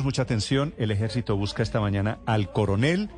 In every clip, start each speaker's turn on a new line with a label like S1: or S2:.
S1: Mucha atención. El ejército busca esta mañana al coronel,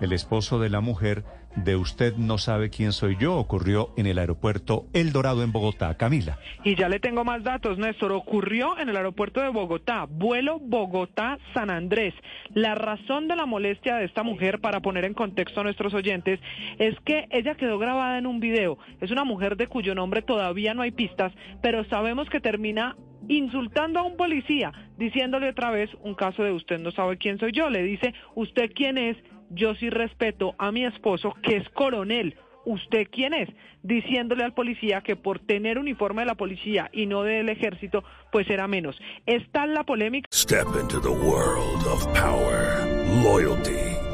S1: el esposo de la mujer de Usted no sabe quién soy yo ocurrió en el aeropuerto El Dorado en Bogotá. Camila.
S2: Y ya le tengo más datos, Néstor. Ocurrió en el aeropuerto de Bogotá, vuelo Bogotá-San Andrés. La razón de la molestia de esta mujer, para poner en contexto a nuestros oyentes, es que ella quedó grabada en un video. Es una mujer de cuyo nombre todavía no hay pistas, pero sabemos que termina insultando a un policía, diciéndole otra vez un caso de usted no sabe quién soy yo. Le dice, ¿usted quién es? yo sí respeto a mi esposo, que es coronel. ¿Usted quién es? Diciéndole al policía que por tener uniforme de la policía y no del ejército, pues era menos. Está la polémica.
S3: Step into the world of power, loyalty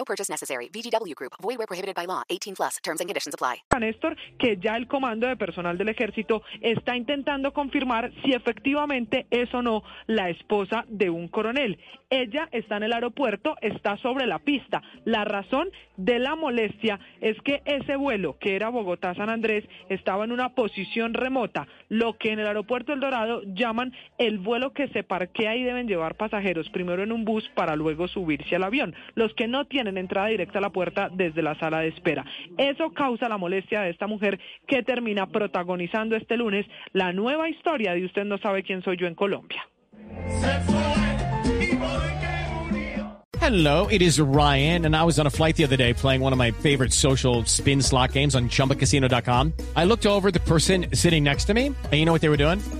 S4: No purchase necessary. VGW Group. Void where prohibited by law. 18 plus. Terms and conditions apply.
S2: Néstor, que ya el comando de personal del ejército está intentando confirmar si efectivamente es o no la esposa de un coronel. Ella está en el aeropuerto, está sobre la pista. La razón de la molestia es que ese vuelo, que era Bogotá-San Andrés, estaba en una posición remota, lo que en el aeropuerto El Dorado llaman el vuelo que se parquea y deben llevar pasajeros primero en un bus para luego subirse al avión. Los que no tienen entrada directa a la puerta desde la sala de espera. Eso causa la molestia de esta mujer que termina protagonizando este lunes la nueva historia de Usted no sabe quién soy yo en Colombia.
S5: Hello, it is Ryan, and I was on a flight the other day playing one of my favorite social spin slot games on chumbacasino.com. I looked over the person sitting next to me, and you know what they were doing?